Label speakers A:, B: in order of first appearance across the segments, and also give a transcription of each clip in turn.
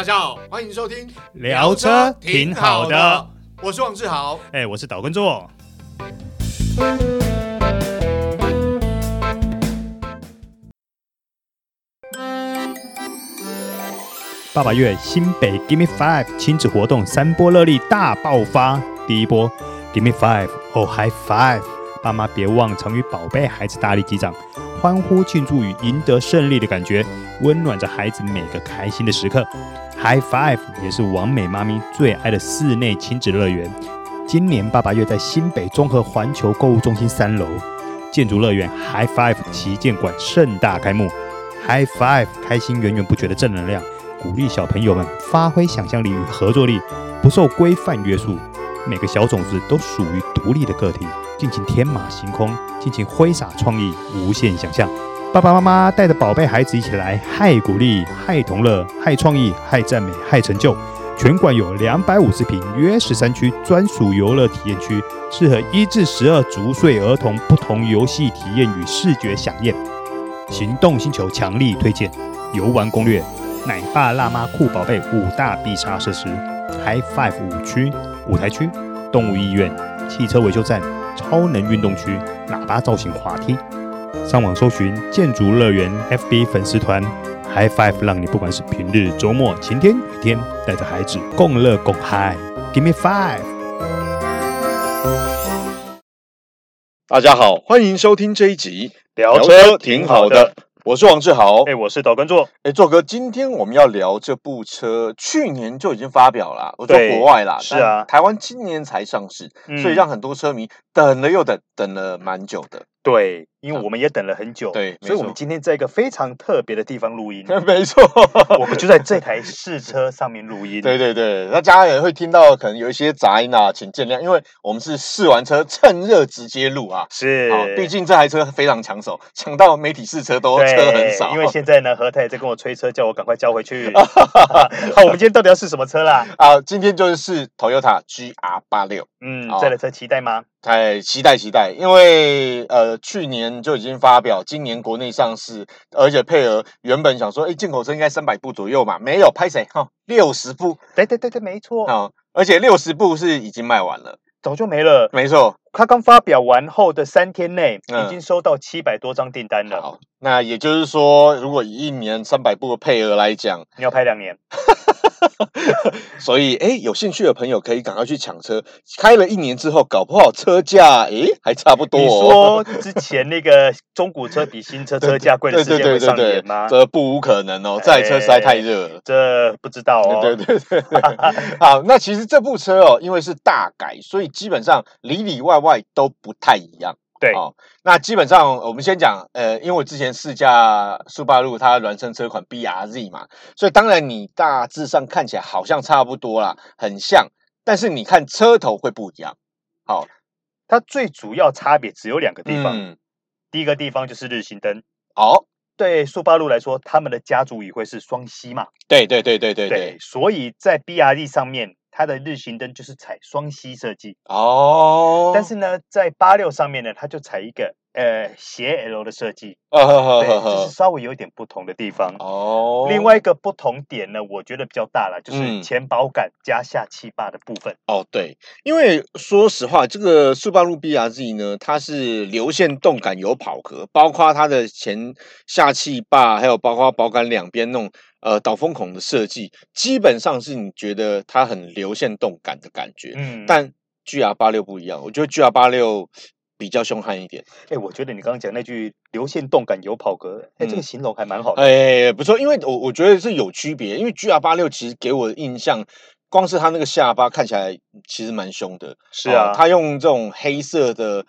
A: 大家好，欢迎收听
B: 聊车挺好的，
A: 我是王志豪，
B: 哎，我是岛根座。爸爸月新北 Give Me Five 亲子活动三波热力大爆发，第一波 Give Me Five 哦 High Five，爸妈别忘常与宝贝孩子大力击掌，欢呼庆祝与赢得胜利的感觉，温暖着孩子每个开心的时刻。High Five 也是网美妈咪最爱的室内亲子乐园。今年八八月在新北综合环球购物中心三楼建筑乐园 High Five 旗舰馆盛大开幕。High Five 开心源源不绝的正能量。鼓励小朋友们发挥想象力与合作力，不受规范约束。每个小种子都属于独立的个体，尽情天马行空，尽情挥洒创意，无限想象。爸爸妈妈带着宝贝孩子一起来，嗨鼓励，嗨同乐，嗨创意，嗨赞美，嗨成就。全馆有两百五十平约十三区专属游乐体验区，适合一至十二足岁儿童不同游戏体验与视觉享宴。行动星球强力推荐游玩攻略。奶爸辣妈酷宝贝五大必杀设施：High Five 五区、舞台区、动物医院、汽车维修站、超能运动区、喇叭造型滑梯。上网搜寻建筑乐园 FB 粉丝团，High Five 让你不管是平日、周末、晴天、雨天，带着孩子共乐共嗨。Give me five！
A: 大家好，欢迎收听这一集聊车挺好的。我是王志豪，
B: 哎，我是导观座，
A: 哎，座哥，今天我们要聊这部车，去年就已经发表了，我在国外啦，
B: 是啊，
A: 台湾今年才上市，嗯，所以让很多车迷等了又等，等了蛮久的。
B: 对，因为我们也等了很久，
A: 对，
B: 所以我们今天在一个非常特别的地方录音。
A: 没错，
B: 我们就在这台 试车上面录音。
A: 对对对，那大家也会听到可能有一些杂音啊，请见谅，因为我们是试完车趁热直接录啊。
B: 是，
A: 毕竟这台车非常抢手，抢到媒体试车都车很少。
B: 因为现在呢，何太在跟我催车，叫我赶快交回去。好，我们今天到底要试什么车啦？
A: 啊，今天就是试 Toyota GR 八六。
B: 嗯，这台车期待吗？
A: 太期待期待，因为呃去年就已经发表，今年国内上市，而且配额原本想说，哎，进口车应该三百部左右嘛，没有，拍谁？哈，六十部，
B: 对对对对，没错，
A: 啊，而且六十部是已经卖完了，
B: 早就没了，
A: 没错，
B: 他刚发表完后的三天内，已经收到七百多张订单了。嗯，好，
A: 那也就是说，如果以一年三百部的配额来讲，
B: 你要拍两年。
A: 所以，哎，有兴趣的朋友可以赶快去抢车。开了一年之后，搞不好车价，哎，还差不多。
B: 你说之前那个中古车比新车车价贵的 时间会上演吗？
A: 这不无可能哦，这台车实在太热了。
B: 这不知道哦。
A: 对 对对。好，那其实这部车哦，因为是大改，所以基本上里里外外都不太一样。
B: 对，
A: 哦，那基本上我们先讲，呃，因为我之前试驾速霸路它孪生车款 BRZ 嘛，所以当然你大致上看起来好像差不多啦，很像，但是你看车头会不一样。好，
B: 它最主要差别只有两个地方，
A: 嗯，
B: 第一个地方就是日行灯。
A: 哦，
B: 对速霸路来说，他们的家族也会是双吸嘛？
A: 对对对对对对，
B: 对，所以在 BRZ 上面。它的日行灯就是采双吸设计。
A: 哦，
B: 但是呢，在八六上面呢，它就采一个呃斜 L 的设计，
A: 哦呵呵呵呵，
B: 这是稍微有一点不同的地方
A: 哦。
B: 另外一个不同点呢，我觉得比较大了，就是前保杆加下气坝的部分。
A: 哦，对，因为说实话，这个速霸路 BRZ 呢，它是流线动感有跑壳，包括它的前下气坝，还有包括保杆两边那种。呃，导风孔的设计基本上是你觉得它很流线动感的感觉，嗯，但 GR 八六不一样，我觉得 GR 八六比较凶悍一点。
B: 哎，我觉得你刚刚讲那句流线动感有跑格，哎、嗯，这个形容还蛮好的。
A: 哎，不错，因为我我觉得是有区别，因为 GR 八六其实给我的印象，光是它那个下巴看起来其实蛮凶的。
B: 是啊，
A: 它用这种黑色的。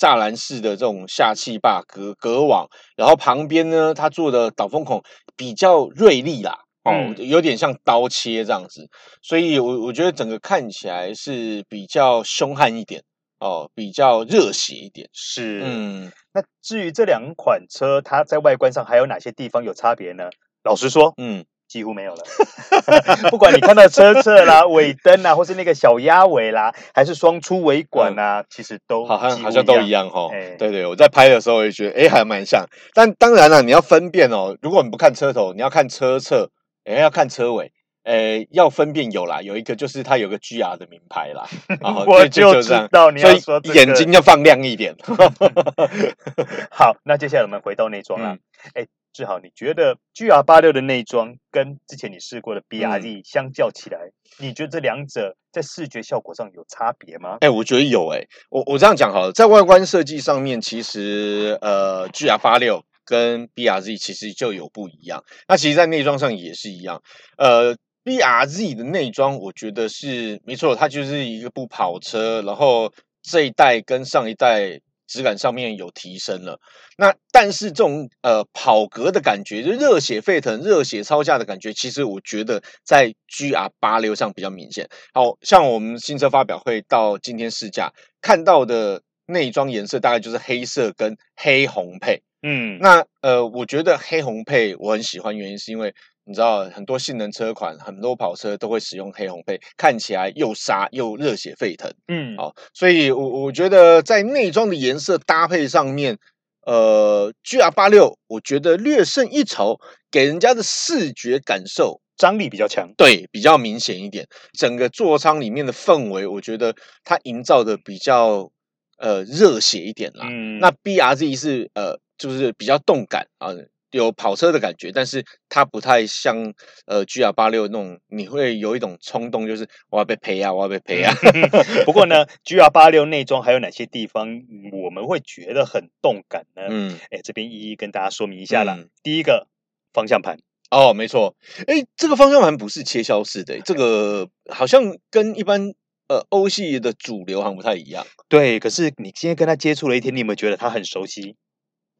A: 栅栏式的这种下气坝隔隔网，然后旁边呢，它做的导风孔比较锐利啦，哦、嗯，有点像刀切这样子，所以我我觉得整个看起来是比较凶悍一点哦，比较热血一点。
B: 是，
A: 嗯，
B: 那至于这两款车，它在外观上还有哪些地方有差别呢？老实说，嗯。几乎没有了，不管你看到车侧啦、尾灯啊，或是那个小鸭尾啦，还是双出尾管啊，嗯、其实都
A: 好像好像都一样哈。欸、对对，我在拍的时候也觉得，哎，还蛮像。但当然了，你要分辨哦，如果你不看车头，你要看车侧，哎，要看车尾，呃，要分辨有啦，有一个就是它有个 GR 的名牌啦，
B: 我就知道你要说、这个、
A: 眼睛要放亮一点。
B: 好，那接下来我们回到内装啦。哎、嗯，志豪，你觉得 GR 八六的内装跟之前你试过的 BRZ 相较起来，嗯、你觉得这两者在视觉效果上有差别吗？
A: 哎，我觉得有哎、欸，我我这样讲好了，在外观设计上面，其实呃 GR 八六。跟 BRZ 其实就有不一样，那其实，在内装上也是一样。呃，BRZ 的内装，我觉得是没错，它就是一个部跑车，然后这一代跟上一代质感上面有提升了。那但是这种呃跑格的感觉，就热血沸腾、热血操驾的感觉，其实我觉得在 GR 八六上比较明显。好像我们新车发表会到今天试驾看到的内装颜色，大概就是黑色跟黑红配。嗯，那呃，我觉得黑红配我很喜欢，原因是因为你知道很多性能车款，很多跑车都会使用黑红配，看起来又杀又热血沸腾。嗯，好，所以我我觉得在内装的颜色搭配上面，呃，GR 八六我觉得略胜一筹，给人家的视觉感受
B: 张力比较强，
A: 对，比较明显一点。整个座舱里面的氛围，我觉得它营造的比较呃热血一点啦。嗯，那 BRZ 是呃。就是比较动感啊，有跑车的感觉，但是它不太像呃 GR 八六那种，你会有一种冲动，就是我要被赔啊，我要被赔啊。
B: 不过呢，GR 八六内装还有哪些地方我们会觉得很动感呢？嗯，哎，这边一一跟大家说明一下啦。嗯、第一个方向盘
A: 哦，没错，哎，这个方向盘不是切削式的，这个好像跟一般呃欧系的主流好像不太一样。
B: 对，可是你今天跟他接触了一天，你有没有觉得他很熟悉？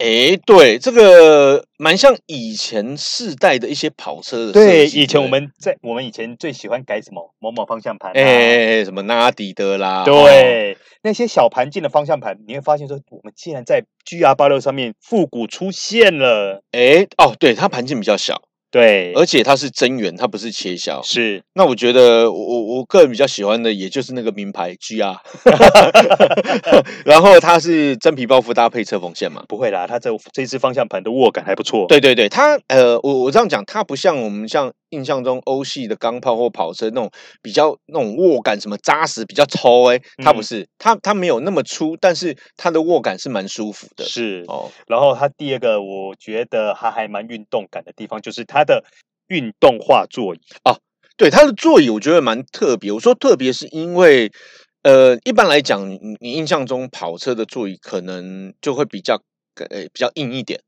A: 哎，对，这个蛮像以前世代的一些跑车的。
B: 对，以前我们在我们以前最喜欢改什么某某方向盘，
A: 哎，什么纳迪的啦。
B: 对，哦、那些小盘径的方向盘，你会发现说，我们竟然在 GR 八六上面复古出现了。
A: 哎，哦，对，它盘径比较小。
B: 对，
A: 而且它是真圆，它不是切削。
B: 是，
A: 那我觉得我我个人比较喜欢的，也就是那个名牌 GR，然后它是真皮包覆搭配车缝线嘛？
B: 不会啦，它这这支方向盘的握感还不错。
A: 对对对，它呃，我我这样讲，它不像我们像印象中欧系的钢炮或跑车那种比较那种握感什么扎实比较粗哎，它不是，它它没有那么粗，但是它的握感是蛮舒服的。
B: 是哦，然后它第二个我觉得它还蛮运动感的地方就是它。的运动化座椅
A: 哦，对，它的座椅我觉得蛮特别。我说特别是因为，呃，一般来讲，你你印象中跑车的座椅可能就会比较呃比较硬一点，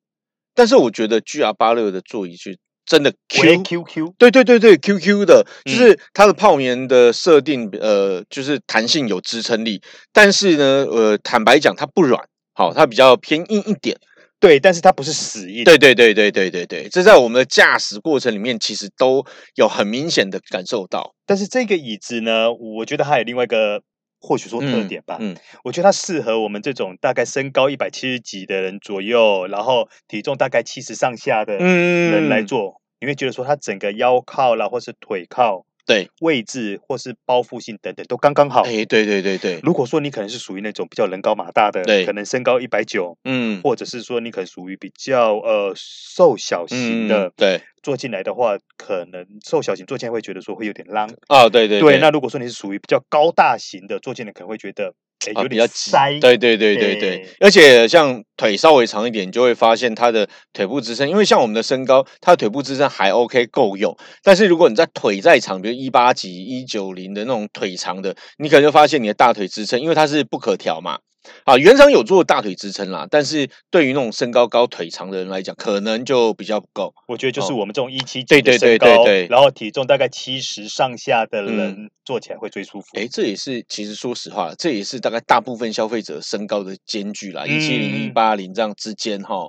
A: 但是我觉得 GR 八六的座椅是真的
B: Q Q Q，
A: 对对对对，Q Q 的，就是它的泡棉的设定，呃，就是弹性有支撑力，但是呢，呃，坦白讲它不软，好，它比较偏硬一点。
B: 对，但是它不是死硬。
A: 对对对对对对对，这在我们的驾驶过程里面，其实都有很明显的感受到。
B: 但是这个椅子呢，我觉得它有另外一个或许说特点吧。嗯，嗯我觉得它适合我们这种大概身高一百七十几的人左右，然后体重大概七十上下的人来坐。嗯、你会觉得说它整个腰靠啦，或是腿靠。
A: 对，
B: 位置或是包覆性等等都刚刚好。
A: 哎，对对对对。
B: 如果说你可能是属于那种比较人高马大的，
A: 对，
B: 可能身高一百九，嗯，或者是说你可能属于比较呃瘦小型的，
A: 嗯、对，
B: 坐进来的话，可能瘦小型坐进来会觉得说会有点浪。
A: 啊、哦，对对对，
B: 对。那如果说你是属于比较高大型的，坐进来可能会觉得。有点塞，
A: 对对对对对，而且像腿稍微长一点，你就会发现它的腿部支撑，因为像我们的身高，它的腿部支撑还 OK 够用。但是如果你在腿再长，比如一八几、一九零的那种腿长的，你可能就发现你的大腿支撑，因为它是不可调嘛。啊，原厂有做大腿支撑啦，但是对于那种身高高腿长的人来讲，可能就比较不够。
B: 我觉得就是我们这种一七几的身高，对对对对对，然后体重大概七十上下的人坐起来会最舒服。
A: 哎、嗯，这也是其实说实话，这也是大概大部分消费者身高的间距啦，一七零一八零这样之间哈。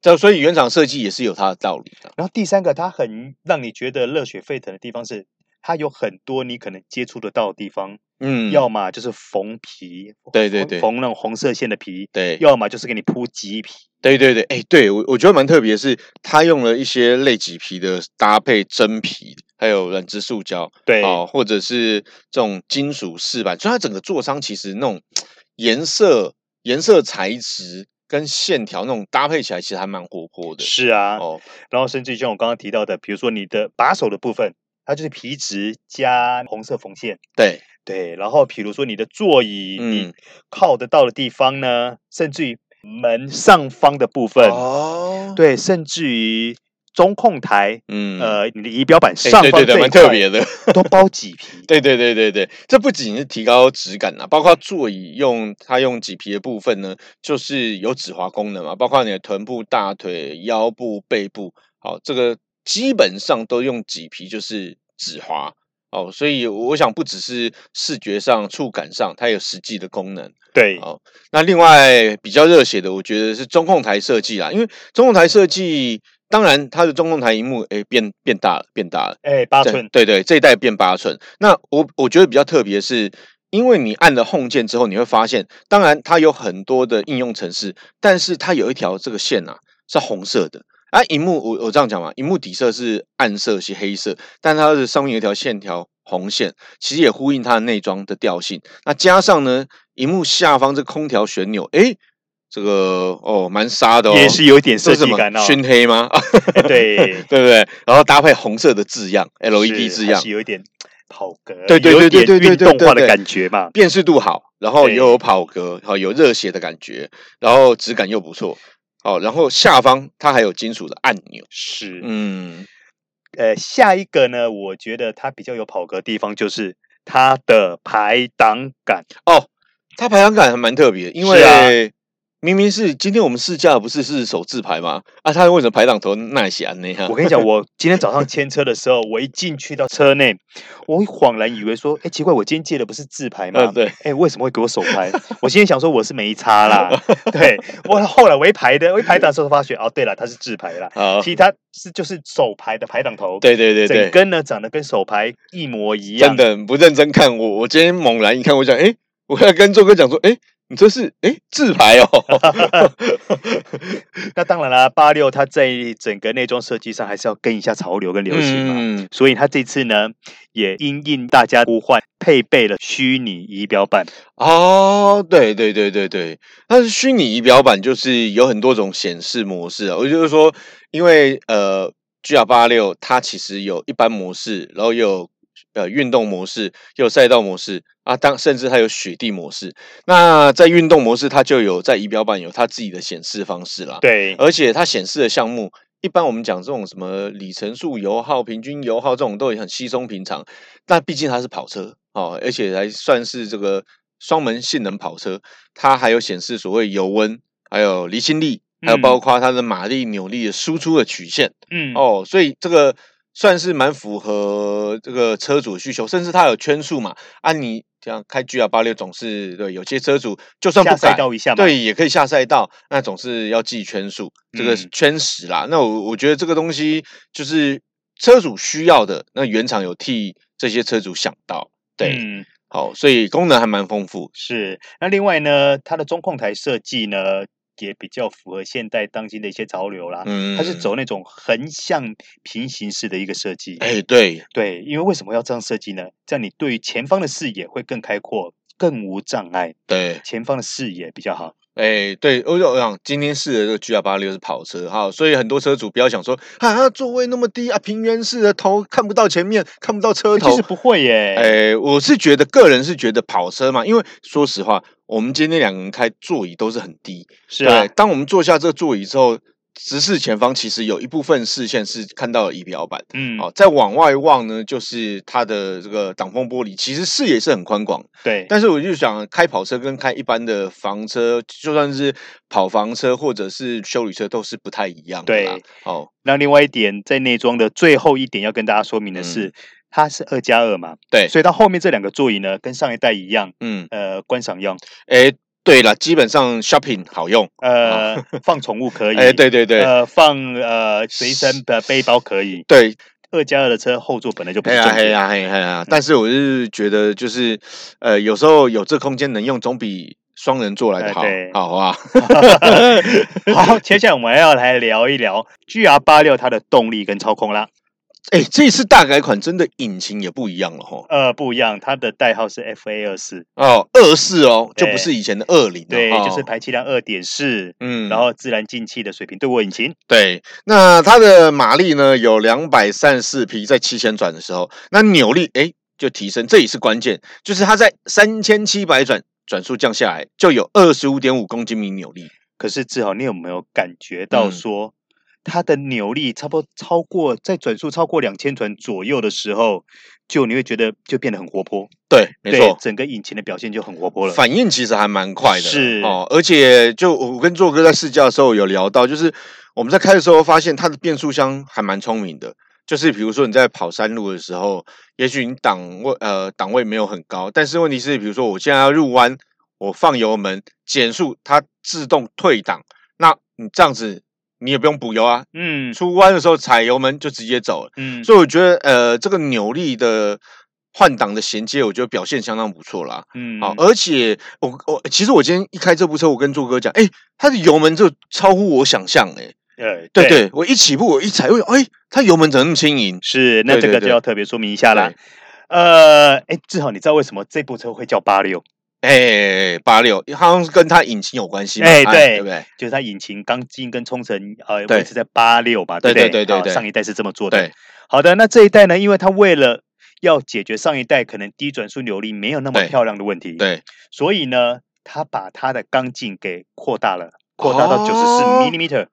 A: 这所以原厂设计也是有它的道理的。
B: 然后第三个，它很让你觉得热血沸腾的地方是。它有很多你可能接触得到的地方，嗯，要么就是缝皮，
A: 对对对，
B: 缝那种红色线的皮，
A: 对，
B: 要么就是给你铺麂皮，
A: 对对对，哎，对我我觉得蛮特别的是，它用了一些类麂皮的搭配真皮，还有软质塑胶，
B: 对，
A: 哦，或者是这种金属饰板，所以它整个座舱其实那种颜色、颜色材质跟线条那种搭配起来，其实还蛮活泼的。
B: 是啊，哦，然后甚至于像我刚刚提到的，比如说你的把手的部分。它就是皮质加红色缝线。
A: 对
B: 对，然后比如说你的座椅，嗯、你靠得到的地方呢，甚至于门上方的部分，哦，对，甚至于。中控台，嗯，呃，你的仪表板上方这一块，对对对，蛮特别的，都包麂 皮。
A: 对对对对对，这不仅是提高质感啊，包括座椅用它用麂皮的部分呢，就是有止滑功能嘛，包括你的臀部、大腿、腰部、背部，好，这个基本上都用麂皮，就是止滑哦。所以我想，不只是视觉上、触感上，它有实际的功能。
B: 对，
A: 哦，那另外比较热血的，我觉得是中控台设计啦，因为中控台设计。当然，它的中控台荧幕诶变变大了，变大了，
B: 诶八寸，
A: 对对，这一代变八寸。那我我觉得比较特别的是，因为你按了 Home 键之后，你会发现，当然它有很多的应用程式，但是它有一条这个线啊是红色的。啊，荧幕我我这样讲嘛，荧幕底色是暗色是黑色，但它的上面有一条线条红线，其实也呼应它的内装的调性。那加上呢，荧幕下方这空调旋钮，诶这个哦，蛮杀的哦，
B: 也是有一点设计感哦。
A: 熏黑吗？
B: 对
A: 对不对？然后搭配红色的字样，LED 字样，
B: 是有一点跑格，
A: 对对对对对对
B: 运动化的感觉嘛。
A: 辨识度好，然后又有跑格，好有热血的感觉，然后质感又不错。哦，然后下方它还有金属的按钮，
B: 是嗯，呃，下一个呢，我觉得它比较有跑格的地方就是它的排档杆
A: 哦，它排档杆还蛮特别，因为。明明是今天我们试驾不是是手自排吗？啊，他为什么排档头那些啊？那样？
B: 我跟你讲，我今天早上牵车的时候，我一进去到车内，我恍然以为说，哎、欸，奇怪，我今天借的不是自排吗？
A: 呃、对，
B: 哎、欸，为什么会给我手排？我今天想说我是没差啦，对我后来我一排的，我一排档的时候发觉，哦，对了，它是自排啦。好其实它是就是手排的排档头，
A: 对对对对，
B: 整根呢长得跟手排一模一样。
A: 真的不认真看我，我今天猛然一看，我讲，哎、欸，我要跟周哥讲说，哎、欸。你这是哎自排哦，
B: 那当然啦，八六它在整个内装设计上还是要跟一下潮流跟流行嘛，嗯、所以它这次呢也因应大家呼唤，配备了虚拟仪表板
A: 哦，对对对对对，但是虚拟仪表板就是有很多种显示模式啊，我就是说，因为呃 GR 八六它其实有一般模式，然后又有。呃，运动模式有赛道模式啊，当甚至还有雪地模式。那在运动模式，它就有在仪表板有它自己的显示方式啦。
B: 对，
A: 而且它显示的项目，一般我们讲这种什么里程数、油耗、平均油耗这种，都很稀松平常。那毕竟它是跑车哦，而且还算是这个双门性能跑车，它还有显示所谓油温，还有离心力，还有包括它的马力、扭力的输出的曲线。嗯，哦，所以这个。算是蛮符合这个车主的需求，甚至它有圈数嘛？按、啊、你这样开 GR 八六，总是对有些车主就算不改
B: 赛道一下，
A: 对，也可以下赛道，那总是要记圈数，这个圈时啦。嗯、那我我觉得这个东西就是车主需要的，那原厂有替这些车主想到，对，嗯、好，所以功能还蛮丰富。
B: 是，那另外呢，它的中控台设计呢？也比较符合现代当今的一些潮流啦，嗯，它是走那种横向平行式的一个设计，
A: 哎，对
B: 对，因为为什么要这样设计呢？这样你对于前方的视野会更开阔，更无障碍，
A: 对，
B: 前方的视野比较好。
A: 哎，对，我我想今天试的这个 GR 八六是跑车哈，所以很多车主不要想说啊，座位那么低啊，平原式的头看不到前面，看不到车头，
B: 其实不会耶。
A: 哎，我是觉得个人是觉得跑车嘛，因为说实话，我们今天两个人开座椅都是很低，
B: 是啊，
A: 当我们坐下这个座椅之后。直视前方，其实有一部分视线是看到了仪表板，嗯，哦，再往外望呢，就是它的这个挡风玻璃，其实视野是很宽广，
B: 对。
A: 但是我就想，开跑车跟开一般的房车，就算是跑房车或者是修理车，都是不太一样的，
B: 对。
A: 哦，
B: 那另外一点，在内装的最后一点要跟大家说明的是，嗯、它是二加二嘛，
A: 对。
B: 所以它后面这两个座椅呢，跟上一代一样，嗯，呃，观赏用，
A: 诶对了，基本上 shopping 好用，
B: 呃，放宠物可以，
A: 哎，对对对，
B: 呃，放呃随身的背包可以，
A: 对，
B: 二加二的车后座本来就不重，哎
A: 呀哎呀哎呀，但是我是觉得就是，呃，有时候有这空间能用，总比双人座来的好，好啊？
B: 好，接下来我们要来聊一聊 GR 八六它的动力跟操控啦。
A: 哎，这次大改款真的引擎也不一样了哈。
B: 呃，不一样，它的代号是 FA 二四
A: 哦，二四哦，就不是以前的二零。
B: 对，就是排气量二点四，嗯，然后自然进气的水平对卧引擎。
A: 对，那它的马力呢有两百三十四匹，在七千转的时候，那扭力哎就提升，这也是关键，就是它在三千七百转转速降下来，就有二十五点五公斤米扭力。
B: 可是志豪，你有没有感觉到说？嗯它的扭力差不多超过在转速超过两千转左右的时候，就你会觉得就变得很活泼。
A: 对，没错，
B: 整个引擎的表现就很活泼了。
A: 反应其实还蛮快的，
B: 是
A: 哦。而且就我跟做哥在试驾的时候有聊到，就是我们在开的时候发现它的变速箱还蛮聪明的。就是比如说你在跑山路的时候，也许你档位呃档位没有很高，但是问题是，比如说我现在要入弯，我放油门减速，它自动退档，那你这样子。你也不用补油啊，嗯，出弯的时候踩油门就直接走了，嗯，所以我觉得呃，这个扭力的换挡的衔接，我觉得表现相当不错啦，嗯，好，而且我我其实我今天一开这部车，我跟柱哥讲，哎，它的油门就超乎我想象，哎，对对。对，我一起步我一踩，哎，它油门怎么那么轻盈？
B: 是，那这个就要特别说明一下啦，呃，哎，志豪，你知道为什么这部车会叫八六？
A: 哎，八六好像是跟它引擎有关系，
B: 哎，对，对不对？就是它引擎钢筋跟冲程呃维持在八六吧，对对对对对。上一代是这么做的。好的，那这一代呢？因为它为了要解决上一代可能低转速扭力没有那么漂亮的问题，对，所以呢，它把它的钢径给扩大了，扩大到九十四 millimeter，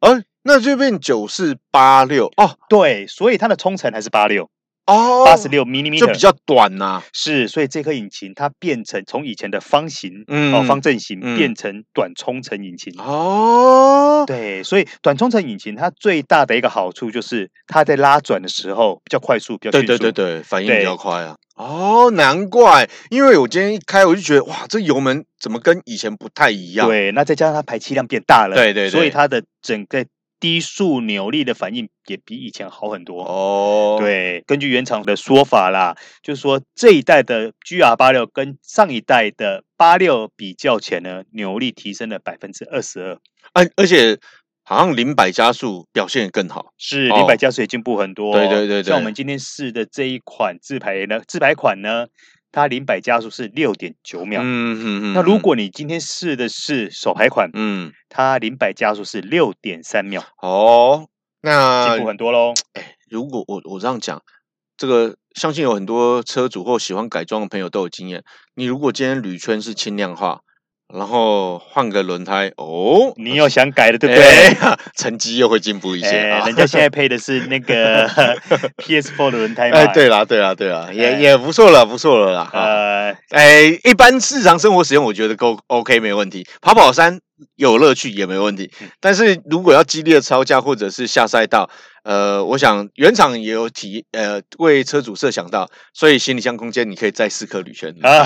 A: 哦，那就变九四八六哦，
B: 对，所以它的冲程还是八六。
A: 哦，
B: 八十六 mm
A: 就比较短呐、啊，
B: 是，所以这颗引擎它变成从以前的方形，嗯，哦，方正形、嗯、变成短冲程引擎。哦，对，所以短冲程引擎它最大的一个好处就是它在拉转的时候比较快速，比较迅速，
A: 对对对对，反应比较快啊。哦，难怪，因为我今天一开我就觉得哇，这油门怎么跟以前不太一样？
B: 对，那再加上它排气量变大了，
A: 对对对，
B: 所以它的整个。低速扭力的反应也比以前好很多哦。对，根据原厂的说法啦，就是说这一代的 GR 八六跟上一代的八六比较起来呢，扭力提升了百分之二十二。
A: 而而且好像零百加速表现也更好，
B: 是零百加速也进步很多。
A: 对对对对，
B: 像我们今天试的这一款自排呢，自排款呢。它零百加速是六点九秒，嗯嗯嗯。那如果你今天试的是手排款，嗯，它零百加速是六点三秒，
A: 哦，那
B: 进步很多喽。
A: 哎，如果我我这样讲，这个相信有很多车主或喜欢改装的朋友都有经验。你如果今天铝圈是轻量化。然后换个轮胎哦，
B: 你又想改了对不对？
A: 成绩又会进步一些。
B: 人家现在配的是那个 PS4 的轮胎嘛。
A: 哎，对啦，对啦，对啦，也也不错了，不错了啦。呃，哎，一般日常生活使用，我觉得够 OK，没问题。跑跑山有乐趣也没问题。但是如果要激烈的操驾或者是下赛道，呃，我想原厂也有体呃为车主设想到，所以行李箱空间你可以再四颗铝圈啊。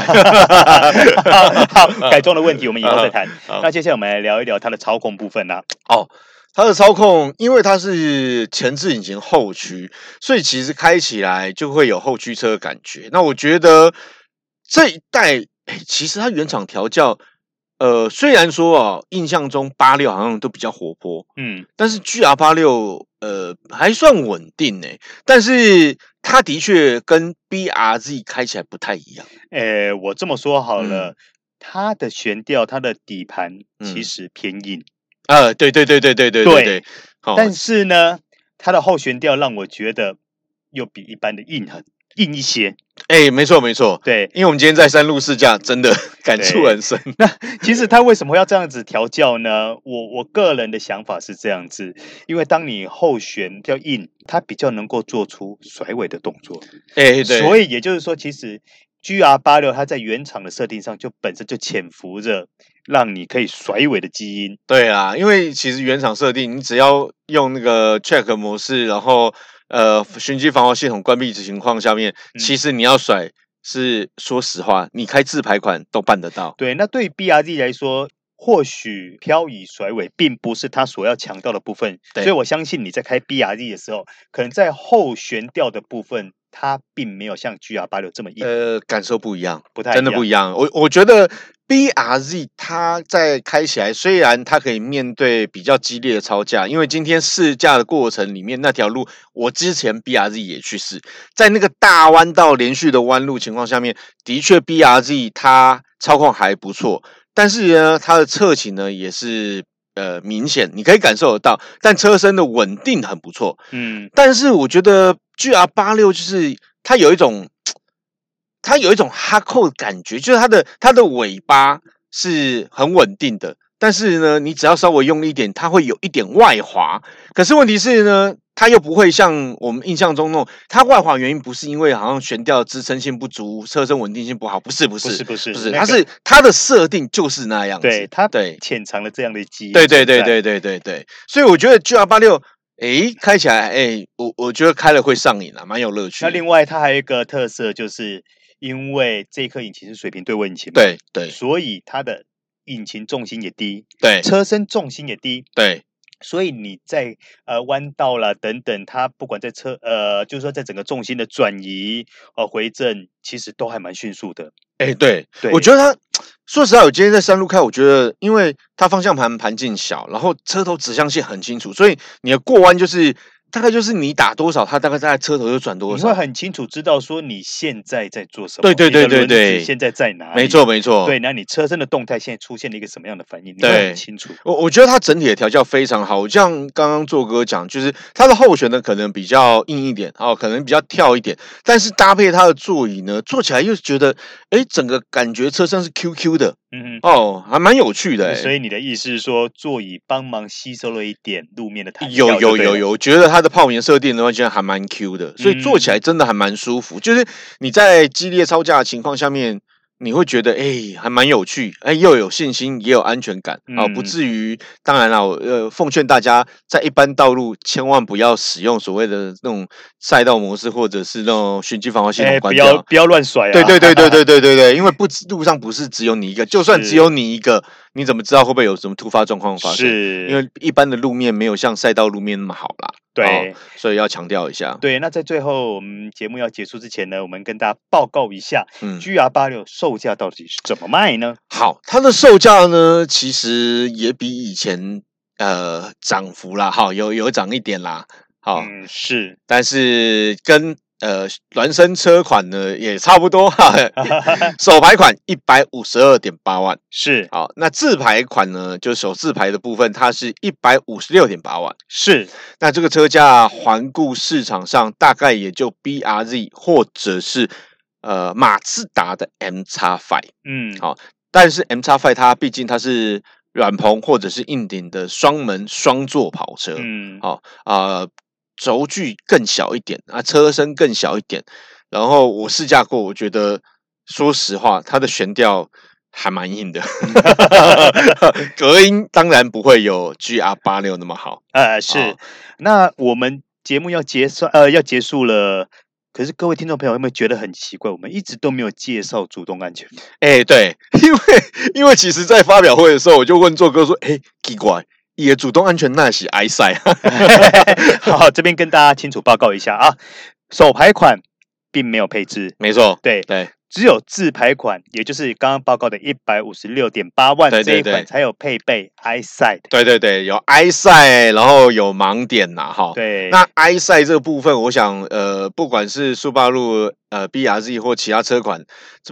B: 好，改装的问题我们以后再谈。那接下来我们来聊一聊它的操控部分啦。
A: 哦，它的操控，因为它是前置引擎后驱，所以其实开起来就会有后驱车的感觉。那我觉得这一代，哎，其实它原厂调教。呃，虽然说哦，印象中八六好像都比较活泼，嗯，但是 GR 八六呃还算稳定诶，但是它的确跟 BRZ 开起来不太一样。
B: 诶，我这么说好了，嗯、它的悬吊、它的底盘其实偏硬。
A: 呃，对对对对对对对对。
B: 但是呢，它的后悬吊让我觉得又比一般的硬很。硬一些，
A: 哎、欸，没错没错，对，因为我们今天在山路试驾，真的 感触很深。
B: 那其实他为什么要这样子调教呢？我我个人的想法是这样子，因为当你后悬比较硬，它比较能够做出甩尾的动作。哎、欸，对，所以也就是说，其实 GR 八六它在原厂的设定上就本身就潜伏着让你可以甩尾的基因。
A: 对啊，因为其实原厂设定，你只要用那个 track 模式，然后。呃，循迹防滑系统关闭的情况下面，嗯、其实你要甩是说实话，你开自排款都办得到。
B: 对，那对于 BRZ 来说，或许漂移甩尾并不是他所要强调的部分，对所以我相信你在开 BRZ 的时候，可能在后悬吊的部分，它并没有像 GR 八六这么硬。
A: 呃，感受不一样，
B: 不太
A: 真的不一样。我我觉得 BRZ 它在开起来，虽然它可以面对比较激烈的超驾，因为今天试驾的过程里面那条路，我之前 BRZ 也去试，在那个大弯道连续的弯路情况下面，的确 BRZ 它操控还不错，但是呢，它的侧倾呢也是呃明显，你可以感受得到，但车身的稳定很不错，嗯，但是我觉得 G R 八六就是它有一种。它有一种哈扣的感觉，就是它的它的尾巴是很稳定的，但是呢，你只要稍微用力一点，它会有一点外滑。可是问题是呢，它又不会像我们印象中那种，它外滑原因不是因为好像悬吊支撑性不足、车身稳定性不好，不是不是
B: 不是不是，
A: 不是，它是它的设定就是那样子，
B: 对它
A: 对
B: 潜藏了这样的基因，
A: 对对对对对对对，所以我觉得 G R 八六。诶，开起来，诶，我我觉得开了会上瘾啊，蛮有乐趣。
B: 那另外它还有一个特色，就是因为这颗引擎是水平对位引擎嘛，
A: 对对，
B: 所以它的引擎重心也低，
A: 对，
B: 车身重心也低，
A: 对。
B: 所以你在呃弯道啦等等，它不管在车呃，就是说在整个重心的转移呃回正，其实都还蛮迅速的。
A: 哎、欸，对，对我觉得它说实话，我今天在山路开，我觉得因为它方向盘盘径小，然后车头指向性很清楚，所以你的过弯就是。大概就是你打多少，它大概在车头就转多少。
B: 你会很清楚知道说你现在在做什么。
A: 对对对对对，
B: 现在在哪里？
A: 没错没错。
B: 对，那你车身的动态现在出现了一个什么样的反应？你会很清楚。
A: 我我觉得它整体的调教非常好。像刚刚做哥讲，就是它的后悬呢可能比较硬一点哦，可能比较跳一点，但是搭配它的座椅呢，坐起来又觉得哎，整个感觉车身是 QQ 的。嗯哦，还蛮有趣的。
B: 所以你的意思是说，座椅帮忙吸收了一点路面的弹跳？
A: 有有有有，觉得它的泡棉设定的话，其实还蛮 Q 的，所以坐起来真的还蛮舒服。嗯、就是你在激烈超价的情况下面。你会觉得哎、欸，还蛮有趣，哎、欸，又有信心，也有安全感啊、嗯，不至于。当然了，我呃，奉劝大家在一般道路千万不要使用所谓的那种赛道模式，或者是那种循迹防滑系统关掉，
B: 欸、不要不要乱甩啊！
A: 对对对对对对对对，因为 不路上不是只有你一个，就算只有你一个。你怎么知道会不会有什么突发状况发生？是，因为一般的路面没有像赛道路面那么好啦。对，哦、所以要强调一下。
B: 对，那在最后我们节目要结束之前呢，我们跟大家报告一下，嗯，GR 八六售价到底是怎么卖呢？
A: 好，它的售价呢，其实也比以前呃涨幅啦，好，有有涨一点啦，好，
B: 嗯，是，
A: 但是跟。呃，孪生车款呢也差不多哈，手排款一百五十二点八万。
B: 是。
A: 好，那自排款呢，就首自排的部分，它是一百五十六点八万。
B: 是，
A: 那这个车价环顾市场上大概也就 BRZ 或者是呃马自达的 MX-5，嗯，好，但是 MX-5 它毕竟它是软棚或者是硬顶的双门双座跑车，嗯，好啊。呃轴距更小一点啊，车身更小一点，然后我试驾过，我觉得说实话，它的悬吊还蛮硬的，隔音当然不会有 GR 八六那么好。
B: 呃，是。哦、那我们节目要结束，呃，要结束了。可是各位听众朋友有没有觉得很奇怪？我们一直都没有介绍主动安全。
A: 哎，对，因为因为其实在发表会的时候，我就问做哥说，哎，奇怪。也主动安全那是埃塞，
B: 好，这边跟大家清楚报告一下啊，首排款并没有配置，
A: 没错，
B: 对对。只有自排款，也就是刚刚报告的一百五十六点八万这一款才有配备 EyeSight。
A: 对对对，有 EyeSight，然后有盲点呐，哈。对。那 EyeSight 这个部分，我想，呃，不管是速霸陆呃 BRZ 或其他车款，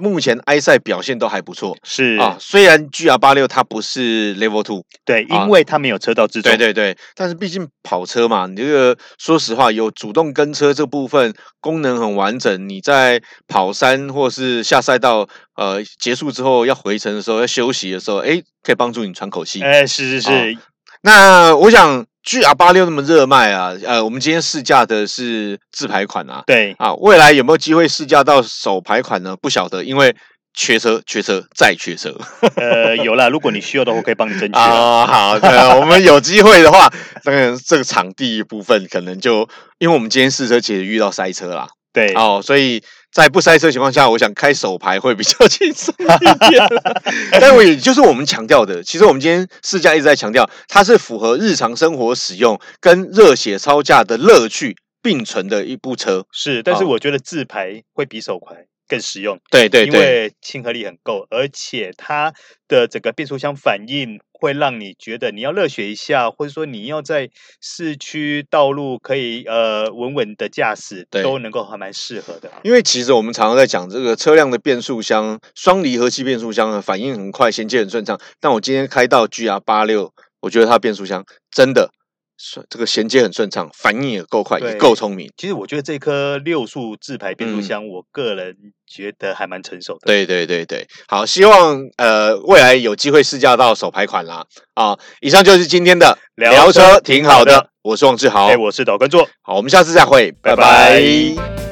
A: 目前 EyeSight 表现都还不错。是啊，虽然 GR 八六它不是 Level Two，
B: 对，因为它没有车道自动。
A: 对对对，但是毕竟跑车嘛，你这个说实话，有主动跟车这部分功能很完整，你在跑山或是是下赛道，呃，结束之后要回程的时候，要休息的时候，哎，可以帮助你喘口气。
B: 哎，是是是。哦、
A: 那我想，GR 八六那么热卖啊，呃，我们今天试驾的是自排款啊。
B: 对
A: 啊，未来有没有机会试驾到手排款呢？不晓得，因为缺车，缺车再缺车。
B: 呃，有了，如果你需要的话，我可以帮你争取。
A: 啊，好的，我们有机会的话，当然这个场地部分可能就，因为我们今天试车其实遇到塞车啦。
B: 对，
A: 哦，所以。在不塞车情况下，我想开手排会比较轻松一点。但我也就是我们强调的，其实我们今天试驾一直在强调，它是符合日常生活使用跟热血超驾的乐趣并存的一部车。
B: 是，但是我觉得自排会比手排更实用。
A: 对对对，
B: 因为亲和力很够，而且它的整个变速箱反应会让你觉得你要热血一下，或者说你要在市区道路可以呃稳稳的驾驶，对都能够还蛮适合的。
A: 因为其实我们常常在讲这个车辆的变速箱，双离合器变速箱反应很快，衔接很顺畅。但我今天开到 GR 八六，我觉得它变速箱真的。这个衔接很顺畅，反应也够快，也够聪明。
B: 其实我觉得这颗六速自排变速箱，嗯、我个人觉得还蛮成熟的。
A: 对对对对，好，希望呃未来有机会试驾到首排款啦。啊，以上就是今天的聊车，挺好的。我是王志豪，
B: 我是导观众。
A: 好，我们下次再会，拜拜。拜拜。